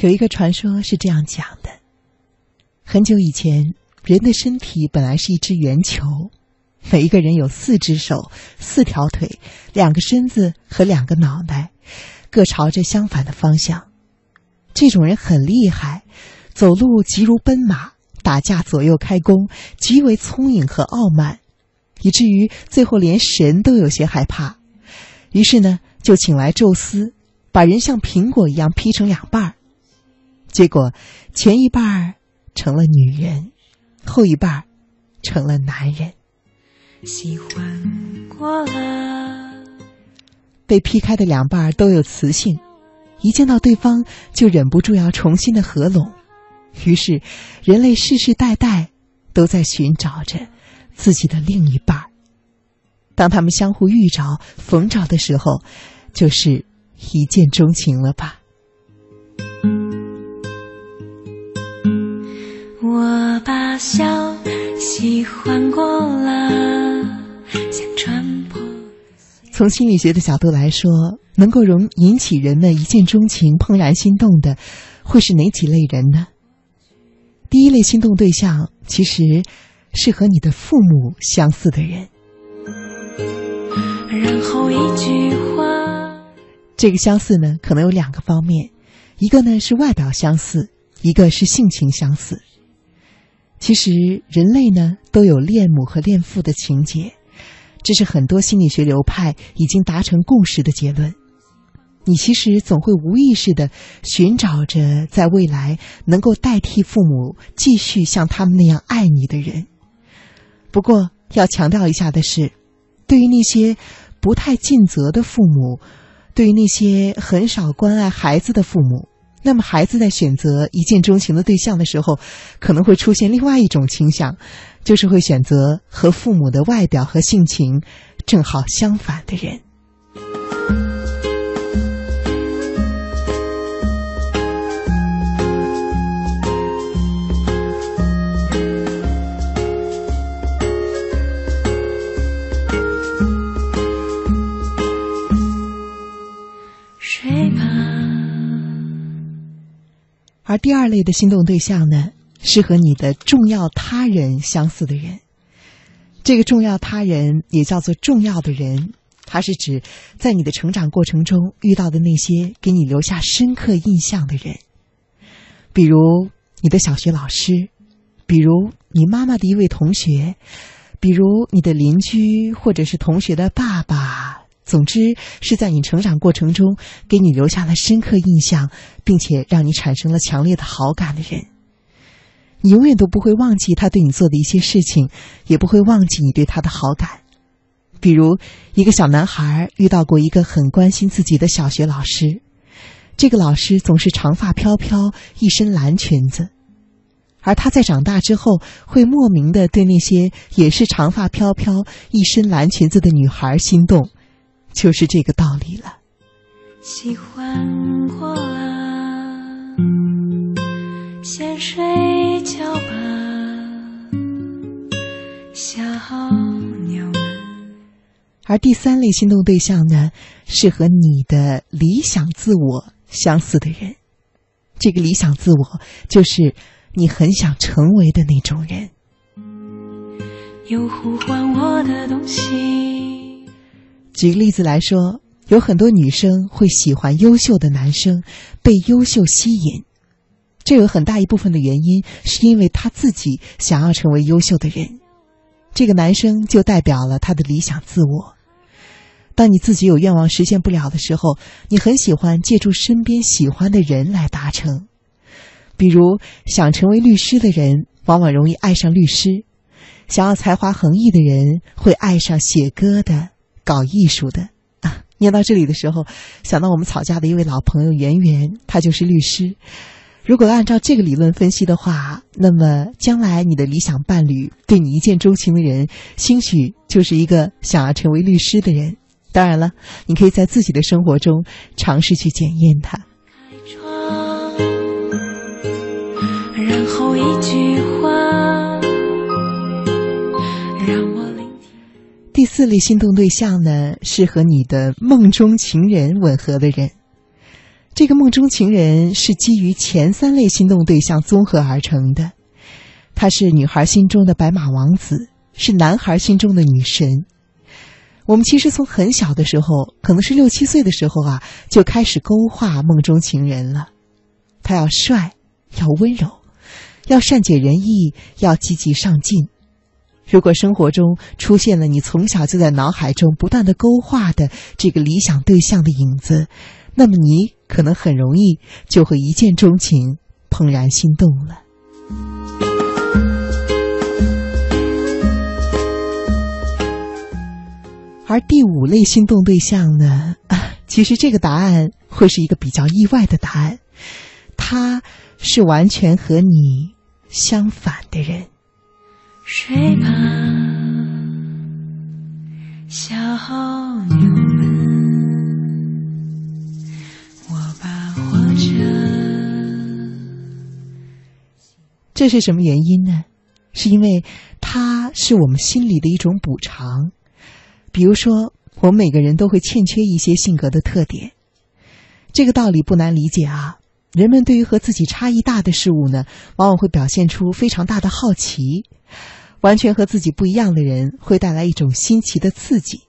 有一个传说是这样讲的：很久以前，人的身体本来是一只圆球，每一个人有四只手、四条腿、两个身子和两个脑袋，各朝着相反的方向。这种人很厉害，走路急如奔马，打架左右开弓，极为聪颖和傲慢，以至于最后连神都有些害怕。于是呢，就请来宙斯，把人像苹果一样劈成两半儿。结果，前一半儿成了女人，后一半儿成了男人。喜欢过了，被劈开的两半儿都有雌性，一见到对方就忍不住要重新的合拢。于是，人类世世代代都在寻找着自己的另一半儿。当他们相互遇着、逢着的时候，就是一见钟情了吧？笑喜欢过了，想穿破。从心理学的角度来说，能够容引起人们一见钟情、怦然心动的，会是哪几类人呢？第一类心动对象，其实是和你的父母相似的人。然后一句话，这个相似呢，可能有两个方面，一个呢是外表相似，一个是性情相似。其实人类呢都有恋母和恋父的情节，这是很多心理学流派已经达成共识的结论。你其实总会无意识的寻找着在未来能够代替父母继续像他们那样爱你的人。不过要强调一下的是，对于那些不太尽责的父母，对于那些很少关爱孩子的父母。那么，孩子在选择一见钟情的对象的时候，可能会出现另外一种倾向，就是会选择和父母的外表和性情正好相反的人。而第二类的心动对象呢，是和你的重要他人相似的人。这个重要他人也叫做重要的人，它是指在你的成长过程中遇到的那些给你留下深刻印象的人，比如你的小学老师，比如你妈妈的一位同学，比如你的邻居或者是同学的爸爸。总之，是在你成长过程中给你留下了深刻印象，并且让你产生了强烈的好感的人，你永远都不会忘记他对你做的一些事情，也不会忘记你对他的好感。比如，一个小男孩遇到过一个很关心自己的小学老师，这个老师总是长发飘飘，一身蓝裙子，而他在长大之后会莫名的对那些也是长发飘飘、一身蓝裙子的女孩心动。就是这个道理了。喜欢过了，先睡觉吧，小鸟们。而第三类心动对象呢，是和你的理想自我相似的人。这个理想自我，就是你很想成为的那种人。有呼唤我的东西。举个例子来说，有很多女生会喜欢优秀的男生，被优秀吸引。这有很大一部分的原因，是因为他自己想要成为优秀的人。这个男生就代表了他的理想自我。当你自己有愿望实现不了的时候，你很喜欢借助身边喜欢的人来达成。比如，想成为律师的人，往往容易爱上律师；想要才华横溢的人，会爱上写歌的。搞艺术的啊，念到这里的时候，想到我们草家的一位老朋友圆圆，他就是律师。如果按照这个理论分析的话，那么将来你的理想伴侣对你一见钟情的人，兴许就是一个想要成为律师的人。当然了，你可以在自己的生活中尝试去检验他。然后一句话第四类心动对象呢，是和你的梦中情人吻合的人。这个梦中情人是基于前三类心动对象综合而成的，他是女孩心中的白马王子，是男孩心中的女神。我们其实从很小的时候，可能是六七岁的时候啊，就开始勾画梦中情人了。他要帅，要温柔，要善解人意，要积极上进。如果生活中出现了你从小就在脑海中不断的勾画的这个理想对象的影子，那么你可能很容易就会一见钟情，怦然心动了。而第五类心动对象呢？其实这个答案会是一个比较意外的答案，他是完全和你相反的人。睡吧，小牛们，我把火车。这是什么原因呢？是因为它是我们心里的一种补偿。比如说，我们每个人都会欠缺一些性格的特点，这个道理不难理解啊。人们对于和自己差异大的事物呢，往往会表现出非常大的好奇。完全和自己不一样的人会带来一种新奇的刺激，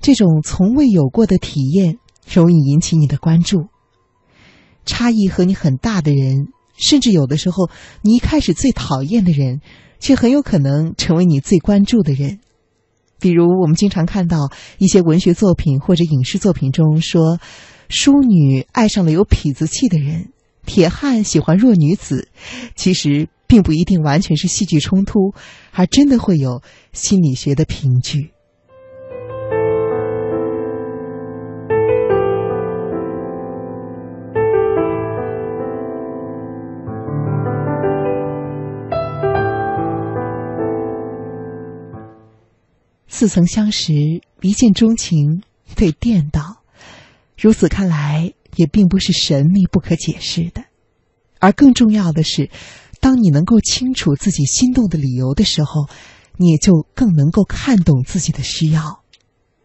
这种从未有过的体验容易引起你的关注。差异和你很大的人，甚至有的时候你一开始最讨厌的人，却很有可能成为你最关注的人。比如，我们经常看到一些文学作品或者影视作品中说，淑女爱上了有痞子气的人，铁汉喜欢弱女子。其实。并不一定完全是戏剧冲突，而真的会有心理学的凭据。似曾相识，一见钟情，被电到，如此看来，也并不是神秘不可解释的。而更重要的是。当你能够清楚自己心动的理由的时候，你也就更能够看懂自己的需要。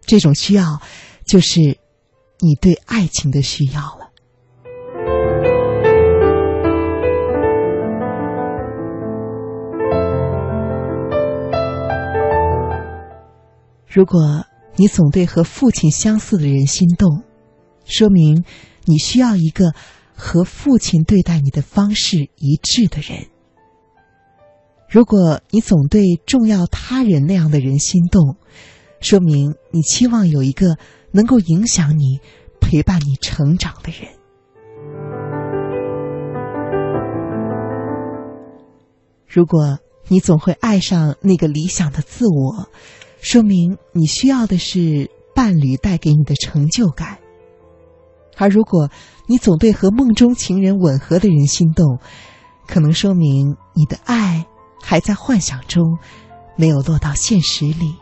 这种需要，就是你对爱情的需要了。如果你总对和父亲相似的人心动，说明你需要一个。和父亲对待你的方式一致的人，如果你总对重要他人那样的人心动，说明你期望有一个能够影响你、陪伴你成长的人。如果你总会爱上那个理想的自我，说明你需要的是伴侣带给你的成就感。而如果你总对和梦中情人吻合的人心动，可能说明你的爱还在幻想中，没有落到现实里。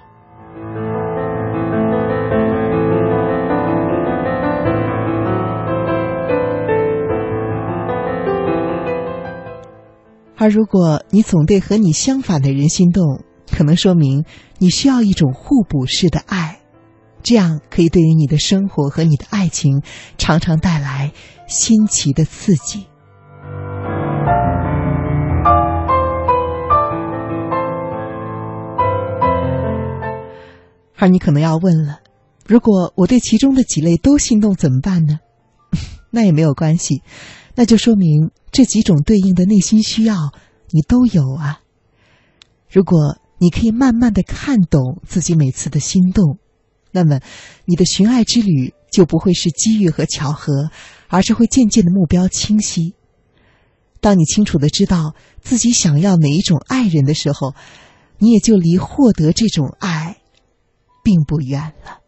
而如果你总对和你相反的人心动，可能说明你需要一种互补式的爱。这样可以对于你的生活和你的爱情，常常带来新奇的刺激。而你可能要问了：如果我对其中的几类都心动怎么办呢？那也没有关系，那就说明这几种对应的内心需要你都有啊。如果你可以慢慢的看懂自己每次的心动。那么，你的寻爱之旅就不会是机遇和巧合，而是会渐渐的目标清晰。当你清楚的知道自己想要哪一种爱人的时候，你也就离获得这种爱并不远了。